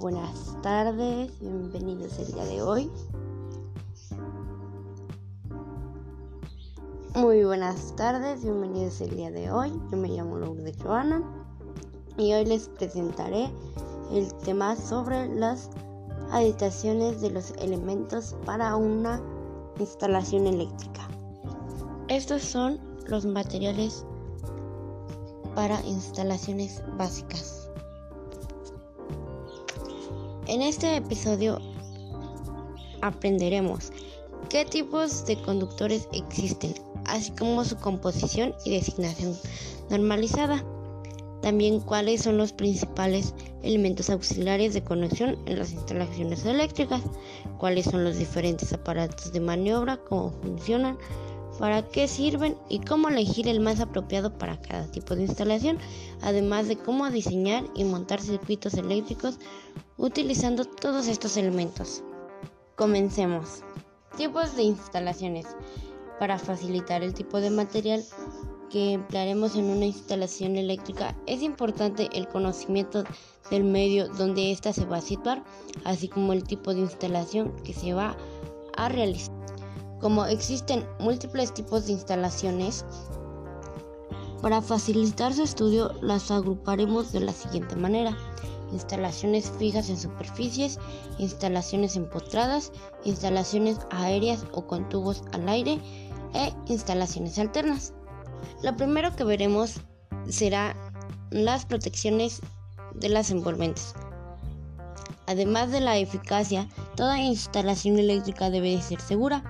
Buenas tardes, bienvenidos el día de hoy. Muy buenas tardes, bienvenidos el día de hoy. Yo me llamo Lourdes Joana y hoy les presentaré el tema sobre las habitaciones de los elementos para una instalación eléctrica. Estos son los materiales para instalaciones básicas. En este episodio aprenderemos qué tipos de conductores existen, así como su composición y designación normalizada. También cuáles son los principales elementos auxiliares de conexión en las instalaciones eléctricas, cuáles son los diferentes aparatos de maniobra, cómo funcionan, para qué sirven y cómo elegir el más apropiado para cada tipo de instalación, además de cómo diseñar y montar circuitos eléctricos utilizando todos estos elementos. Comencemos. Tipos de instalaciones. Para facilitar el tipo de material que emplearemos en una instalación eléctrica, es importante el conocimiento del medio donde ésta se va a situar, así como el tipo de instalación que se va a realizar. Como existen múltiples tipos de instalaciones, para facilitar su estudio las agruparemos de la siguiente manera. Instalaciones fijas en superficies, instalaciones empotradas, instalaciones aéreas o con tubos al aire e instalaciones alternas. Lo primero que veremos será las protecciones de las envolventes. Además de la eficacia, toda instalación eléctrica debe ser segura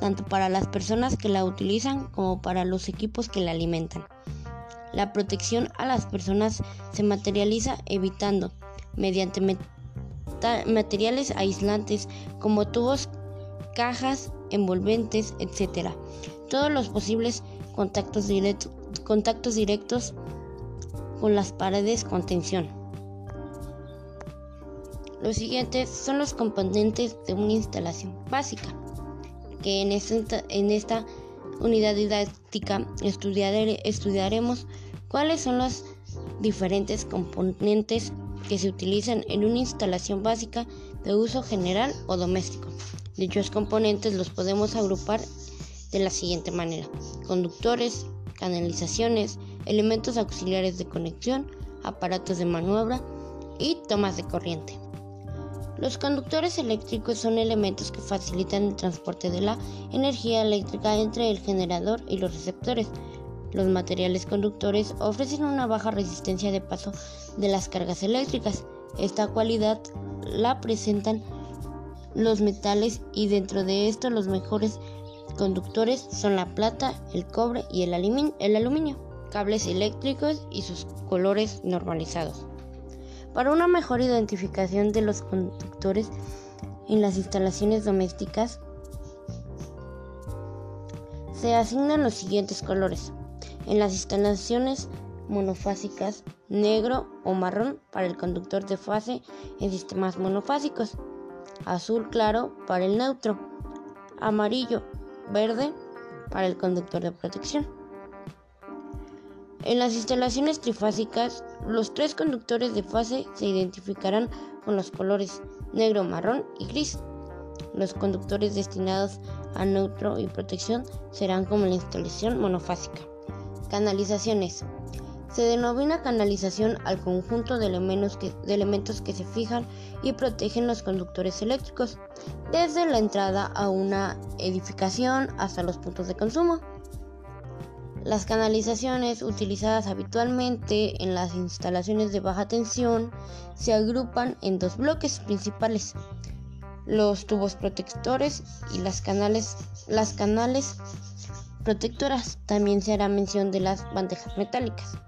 tanto para las personas que la utilizan como para los equipos que la alimentan. La protección a las personas se materializa evitando, mediante materiales aislantes como tubos, cajas, envolventes, etc., todos los posibles contactos, directos con las paredes con tensión. Los siguientes son los componentes de una instalación básica que en esta unidad didáctica estudiaremos cuáles son los diferentes componentes que se utilizan en una instalación básica de uso general o doméstico. Dichos componentes los podemos agrupar de la siguiente manera. Conductores, canalizaciones, elementos auxiliares de conexión, aparatos de maniobra y tomas de corriente. Los conductores eléctricos son elementos que facilitan el transporte de la energía eléctrica entre el generador y los receptores. Los materiales conductores ofrecen una baja resistencia de paso de las cargas eléctricas. Esta cualidad la presentan los metales y dentro de esto los mejores conductores son la plata, el cobre y el, aluminio, cables eléctricos y sus colores normalizados. Para una mejor identificación de los conductores en las instalaciones domésticas, se asignan los siguientes colores. En las instalaciones monofásicas, negro o marrón para el conductor de fase en sistemas monofásicos, azul claro para el neutro, amarillo, verde para el conductor de protección. En las instalaciones trifásicas, los tres conductores de fase se identificarán con los colores negro, marrón y gris. Los conductores destinados a neutro y protección serán como la instalación monofásica. Canalizaciones. Se denomina canalización al conjunto de elementos, que, se fijan y protegen los conductores eléctricos, desde la entrada a una edificación hasta los puntos de consumo. Las canalizaciones utilizadas habitualmente en las instalaciones de baja tensión se agrupan en dos bloques principales, los tubos protectores y las canales protectoras. También se hará mención de las bandejas metálicas.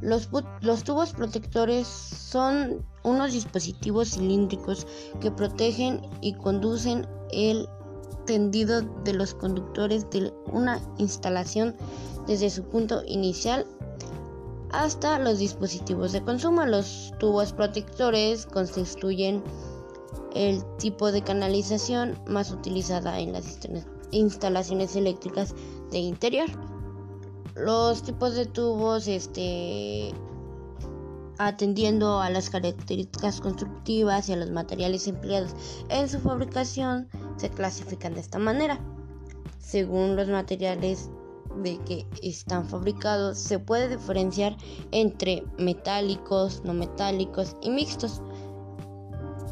Los, los, tubos protectores son unos dispositivos cilíndricos que protegen y conducen el tendido de los conductores de una instalación desde su punto inicial hasta los dispositivos de consumo. Los tubos protectores constituyen el tipo de canalización más utilizada en las instalaciones eléctricas de interior. Los tipos de tubos este, atendiendo a las características constructivas y a los materiales empleados en su fabricación, se clasifican de esta manera. Según los materiales de que están fabricados, se puede diferenciar entre metálicos, no metálicos y mixtos.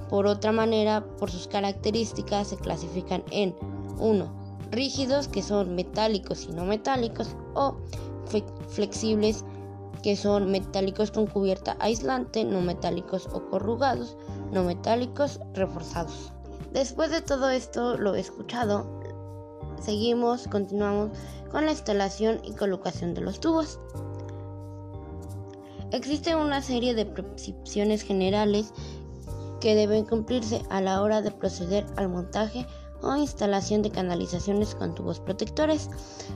Por otra manera, por sus características se clasifican en 1. Rígidos, que son metálicos y no metálicos, o flexibles, que son metálicos con cubierta aislante, no metálicos o corrugados, no metálicos reforzados. Después de todo esto lo he escuchado, seguimos, continuamos con la instalación y colocación de los tubos. Existe una serie de prescripciones generales que deben cumplirse a la hora de proceder al montaje o instalación de canalizaciones con tubos protectores.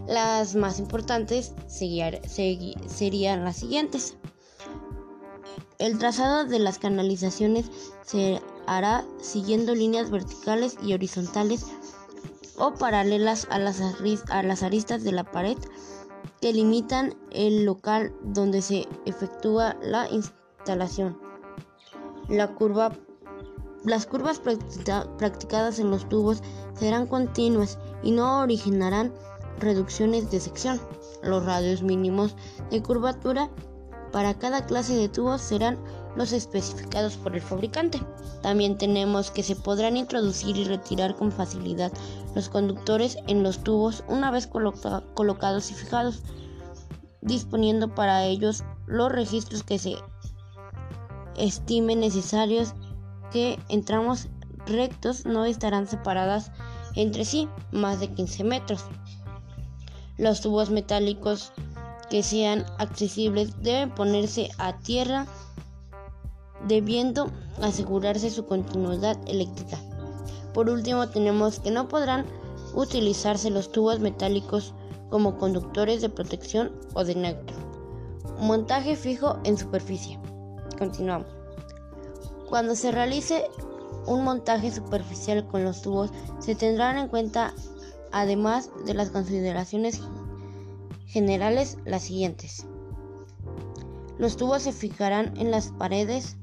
Las más importantes serían las siguientes. El trazado de las canalizaciones se hará siguiendo líneas verticales y horizontales o paralelas a las, a las aristas de la pared que limitan el local donde se efectúa la instalación. La curva las curvas practicadas en los tubos serán continuas y no originarán reducciones de sección. Los radios mínimos de curvatura para cada clase de tubos serán los especificados por el fabricante. También tenemos que se podrán introducir y retirar con facilidad los conductores en los tubos una vez colocados y fijados, disponiendo para ellos los registros que se estimen necesarios que en tramos rectos no estarán separadas entre sí más de 15 metros. Los tubos metálicos que sean accesibles deben ponerse a tierra debiendo asegurarse su continuidad eléctrica. Por último tenemos que no podrán utilizarse los tubos metálicos como conductores de protección o de neutro. Montaje fijo en superficie. Continuamos. Cuando se realice un montaje superficial con los tubos, se tendrán en cuenta, además de las consideraciones generales, las siguientes. Los tubos se fijarán en las paredes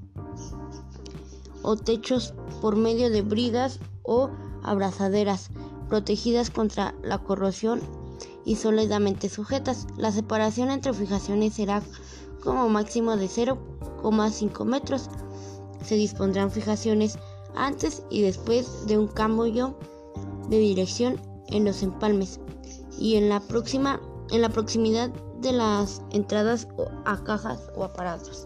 o techos por medio de bridas o abrazaderas protegidas contra la corrosión y sólidamente sujetas. La separación entre fijaciones será como máximo de 0,5 metros se dispondrán fijaciones antes y después de un cambio de dirección en los empalmes y en la próxima en la proximidad de las entradas a cajas o aparatos.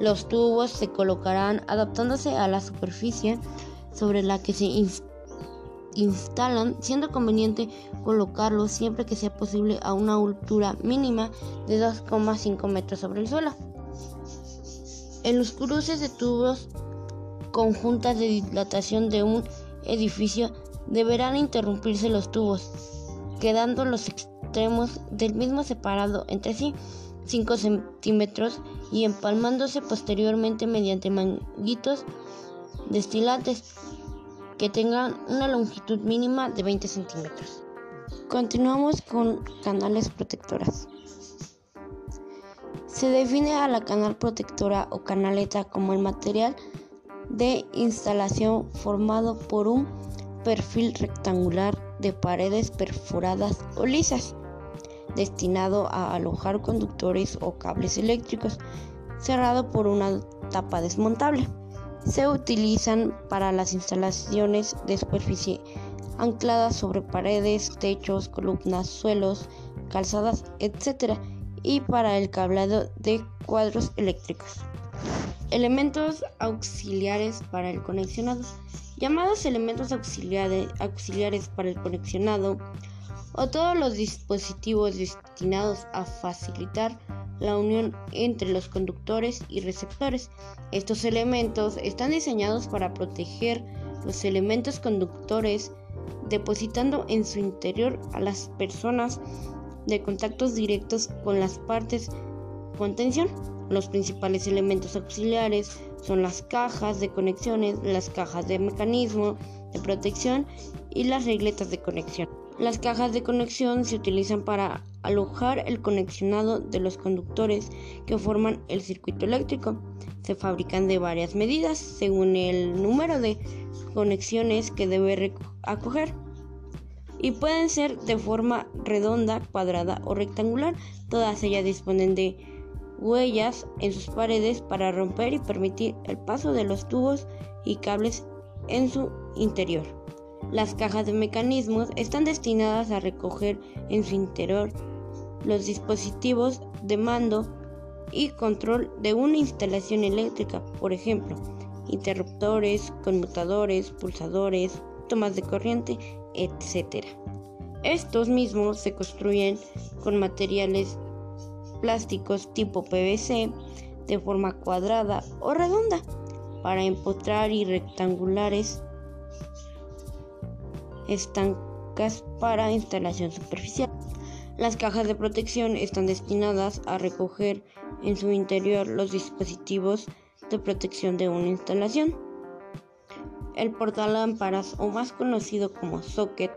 Los tubos se colocarán adaptándose a la superficie sobre la que se instalan, siendo conveniente colocarlos siempre que sea posible a una altura mínima de 2,5 metros sobre el suelo. En los cruces de tubos conjuntas de dilatación de un edificio deberán interrumpirse los tubos, quedando los extremos del mismo separado entre sí 5 centímetros y empalmándose posteriormente mediante manguitos destilantes que tengan una longitud mínima de 20 centímetros. Continuamos con canales protectoras. Se define a la canal protectora o canaleta como el material de instalación formado por un perfil rectangular de paredes perforadas o lisas, destinado a alojar conductores o cables eléctricos, cerrado por una tapa desmontable. Se utilizan para las instalaciones de superficie ancladas sobre paredes, techos, columnas, suelos, calzadas, etc y para el cableado de cuadros eléctricos. Elementos auxiliares para el conexionado. Llamados elementos auxiliares, auxiliares para el conexionado o todos los dispositivos destinados a facilitar la unión entre los conductores y receptores. Estos elementos están diseñados para proteger los elementos conductores depositando en su interior a las personas de contactos directos con las partes con tensión. Los principales elementos auxiliares son las cajas de conexiones, las cajas de mecanismo de protección y las regletas de conexión. Las cajas de conexión se utilizan para alojar el conexionado de los conductores que forman el circuito eléctrico. Se fabrican de varias medidas según el número de conexiones que debe acoger y pueden ser de forma redonda, cuadrada o rectangular. Todas ellas disponen de huellas en sus paredes para romper y permitir el paso de los tubos y cables en su interior. Las cajas de mecanismos están destinadas a recoger en su interior los dispositivos de mando y control de una instalación eléctrica, por ejemplo, interruptores, conmutadores, pulsadores, tomas de corriente, etc. Estos mismos se construyen con materiales plásticos tipo PVC de forma cuadrada o redonda para empotrar y rectangulares estancas para instalación superficial. Las cajas de protección están destinadas a recoger en su interior los dispositivos de protección de una instalación. El portalámparas, o más conocido como socket,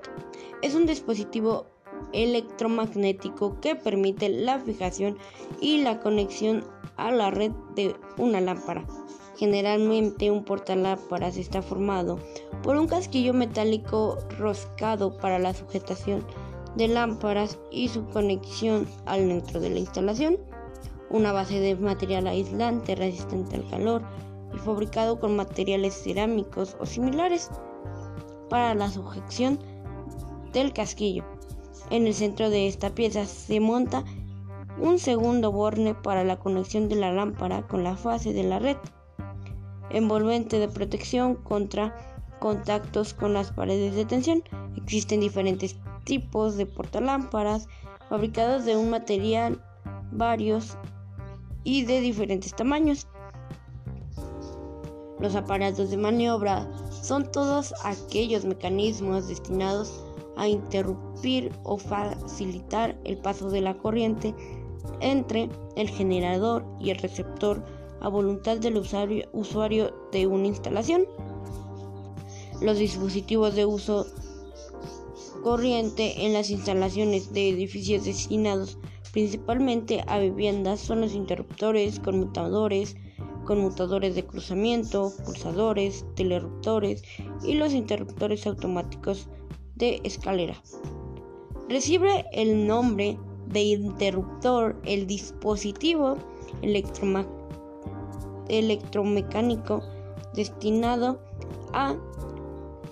es un dispositivo electromagnético que permite la fijación y la conexión a la red de una lámpara. Generalmente un portalámparas está formado por un casquillo metálico roscado para la sujetación de lámparas y su conexión al dentro de la instalación, una base de material aislante resistente al calor y fabricado con materiales cerámicos o similares para la sujeción del casquillo. En el centro de esta pieza se monta un segundo borne para la conexión de la lámpara con la fase de la red, envolvente de protección contra contactos con las paredes de tensión. Existen diferentes tipos de portalámparas fabricados de un material varios y de diferentes tamaños. Los aparatos de maniobra son todos aquellos mecanismos destinados a interrumpir o facilitar el paso de la corriente entre el generador y el receptor a voluntad del usuario, de una instalación. Los dispositivos de uso corriente en las instalaciones de edificios destinados principalmente a viviendas son los interruptores, conmutadores, conmutadores de cruzamiento, pulsadores, teleruptores y los interruptores automáticos de escalera. Recibe el nombre de interruptor el dispositivo electromecánico destinado a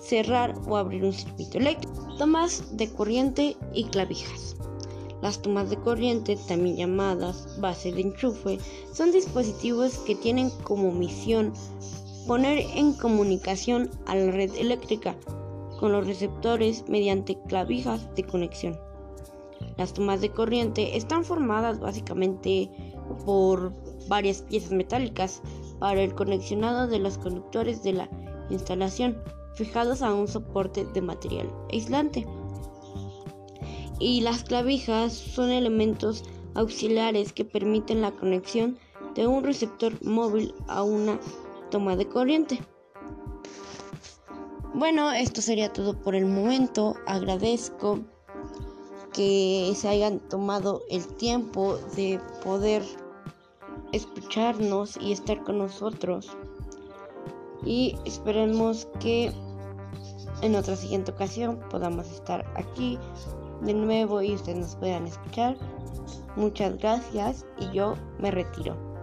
cerrar o abrir un circuito eléctrico. Tomas de corriente y clavijas. Las tomas de corriente, también llamadas base de enchufe, son dispositivos que tienen como misión poner en comunicación a la red eléctrica con los receptores mediante clavijas de conexión. Las tomas de corriente están formadas básicamente por varias piezas metálicas para el conexionado de los conductores de la instalación fijados a un soporte de material aislante. Y las clavijas son elementos auxiliares que permiten la conexión de un receptor móvil a una toma de corriente. Bueno, esto sería todo por el momento. Agradezco que se hayan tomado el tiempo de poder escucharnos y estar con nosotros. Y esperemos que en otra siguiente ocasión podamos estar aquí de nuevo y ustedes nos puedan escuchar. Muchas gracias y yo me retiro.